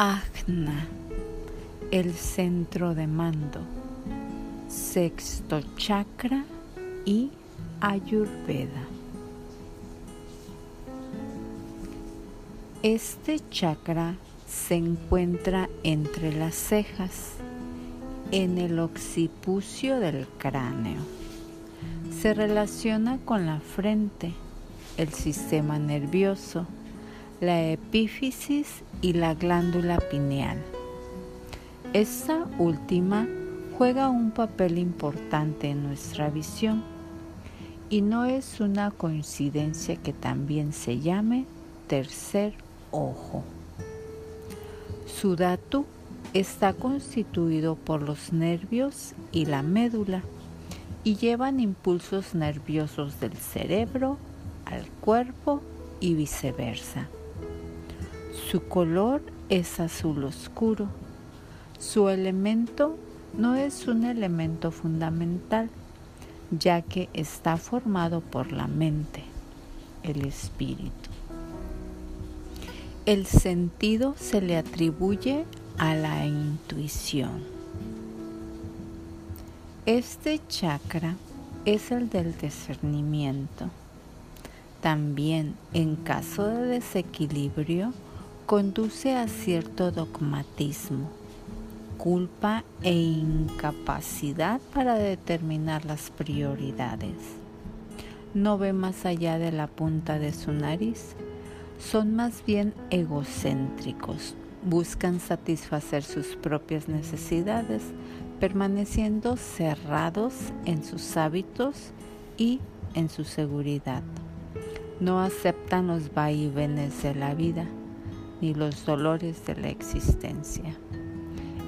Ajna, el centro de mando, sexto chakra y Ayurveda. Este chakra se encuentra entre las cejas, en el occipucio del cráneo. Se relaciona con la frente, el sistema nervioso, la epífisis y la glándula pineal. Esta última juega un papel importante en nuestra visión y no es una coincidencia que también se llame tercer ojo. Su datu está constituido por los nervios y la médula y llevan impulsos nerviosos del cerebro al cuerpo y viceversa. Su color es azul oscuro. Su elemento no es un elemento fundamental, ya que está formado por la mente, el espíritu. El sentido se le atribuye a la intuición. Este chakra es el del discernimiento. También en caso de desequilibrio conduce a cierto dogmatismo, culpa e incapacidad para determinar las prioridades. No ve más allá de la punta de su nariz, son más bien egocéntricos, buscan satisfacer sus propias necesidades, permaneciendo cerrados en sus hábitos y en su seguridad. No aceptan los vaivenes de la vida ni los dolores de la existencia.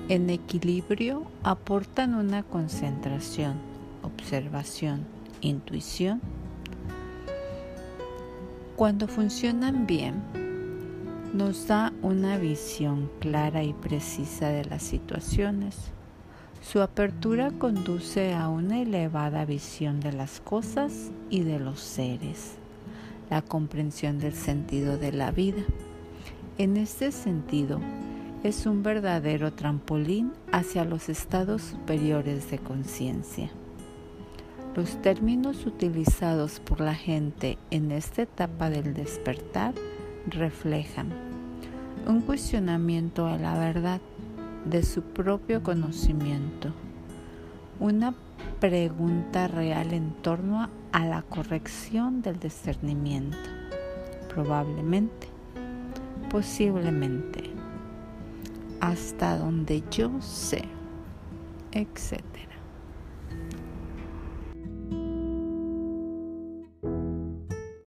En equilibrio aportan una concentración, observación, intuición. Cuando funcionan bien, nos da una visión clara y precisa de las situaciones. Su apertura conduce a una elevada visión de las cosas y de los seres, la comprensión del sentido de la vida. En este sentido, es un verdadero trampolín hacia los estados superiores de conciencia. Los términos utilizados por la gente en esta etapa del despertar reflejan un cuestionamiento a la verdad de su propio conocimiento, una pregunta real en torno a la corrección del discernimiento, probablemente, posiblemente, hasta donde yo sé, etcétera.